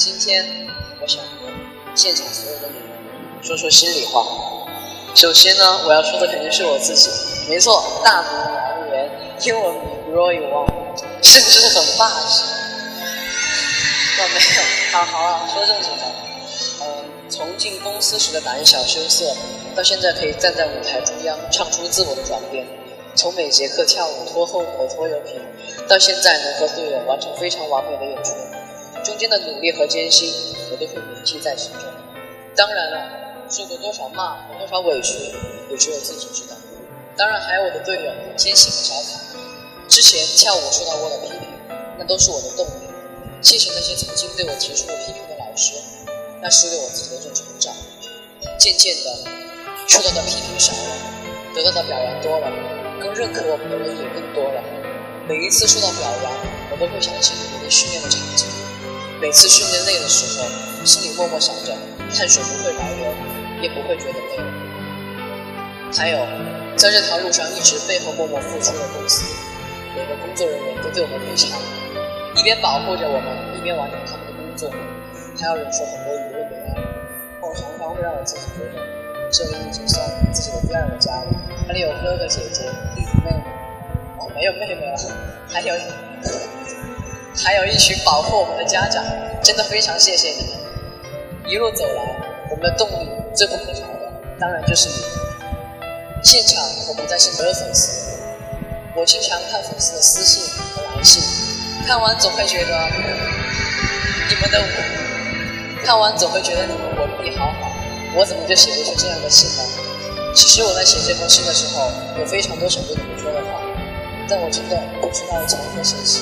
今天我想和现场所有的你们说说心里话。首先呢，我要说的肯定是我自己。没错，大名王源，英文名 Roy Wang，是不是很霸气？我，没有，好好啊，说正经的。嗯，从进公司时的胆小羞涩，到现在可以站在舞台中央唱出自我的转变；从每节课跳舞拖后腿拖油瓶，到现在能和队友完成非常完美的演出。间的努力和艰辛，我都会铭记在心中。当然了，受过多少骂和多少委屈，也只有自己知道。当然还有我的队友坚信和调侃。之前跳舞受到过的批评，那都是我的动力。谢谢那些曾经对我提出过批评的老师，那是对我自己的一种成长。渐渐的，受到的批评少了，得到的表扬多了，更认可我们的人也更多了。每一次受到表扬，我都会想起每年训练的场景。每次训练累的时候，心里默默想着，汗水不会白流，也不会觉得累。还有，在这条路上一直背后默默付出的公司，每个工作人员都对我们非常好，一边保护着我们，一边完成他们的工作，还要忍受很多舆论的压力。我常常会让我自己觉得，这里已经算自己的第二个家了。那里有哥哥姐姐、弟弟妹妹，哦，没有妹妹了，还有。还有一群保护我们的家长，真的非常谢谢你们。一路走来，我们的动力最不可少的，当然就是你们。现场我们在线没有粉丝，我经常看粉丝的私信和来信，看完总会觉得你们的，看完总会觉得你们文笔好好，我怎么就写不出这样的信呢？其实我在写这封信的时候，有非常多想对你们说的话，但我真的不知道从何写起。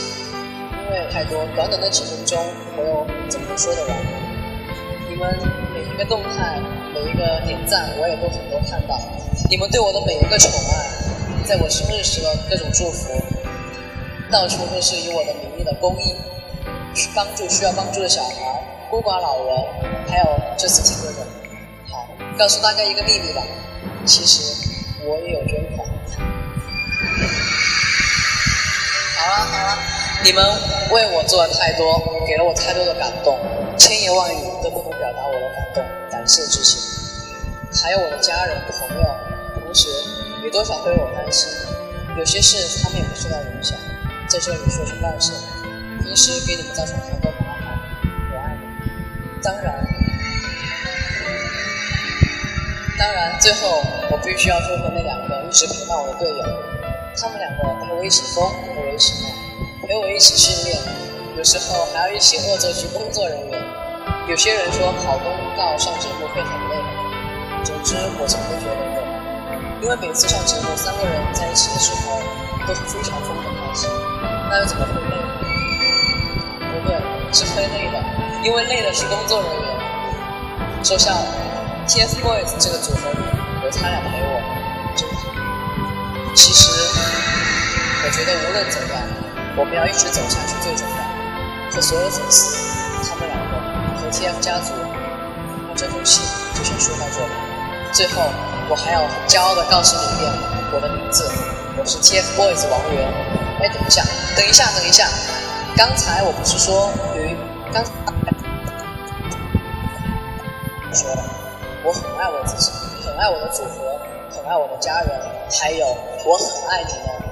因为太多，短短的几分钟，我又怎么说得完？你们每一个动态，每一个点赞，我也都很多看到。你们对我的每一个宠爱，在我生日时的各种祝福，到处都是以我的名义的公益，去帮助需要帮助的小孩、孤寡老人，还有这次听歌的。好，告诉大家一个秘密吧，其实我也有捐款。好了好了。你们为我做的太多，给了我太多的感动，千言万语都不能表达我的感动、感谢之情。还有我的家人、朋友、同学，也多少会为我担心。有些事他们也会受到影响，在这里说声抱歉。平时给你们造成很多麻烦，我爱你们。当然，当然，最后我必须要说说那两个一直陪伴我的队友，他们两个陪我一起疯，陪我一起闹。陪我一起训练，有时候还要一起恶作剧工作人员。有些人说跑公告上节目会很累，总之我从不觉得累，因为每次上节目三个人在一起的时候都是非常疯的开心，那又怎么会累？不对，是会累的，因为累的是工作人员。说笑了，TFBOYS 这个组合里有他俩陪我，真好。其实我觉得无论怎样。我们要一直走下去最重要。和所有粉丝，他们两个和 TF 家族，那这封信就先说到这里。最后，我还要很骄傲地告诉你一遍我的名字，我是 TFBOYS 王源。哎，等一下，等一下，等一下，刚才我不是说有一刚说了，我很爱我自己，很爱我的组合，很爱我的家人，还有我很爱你们。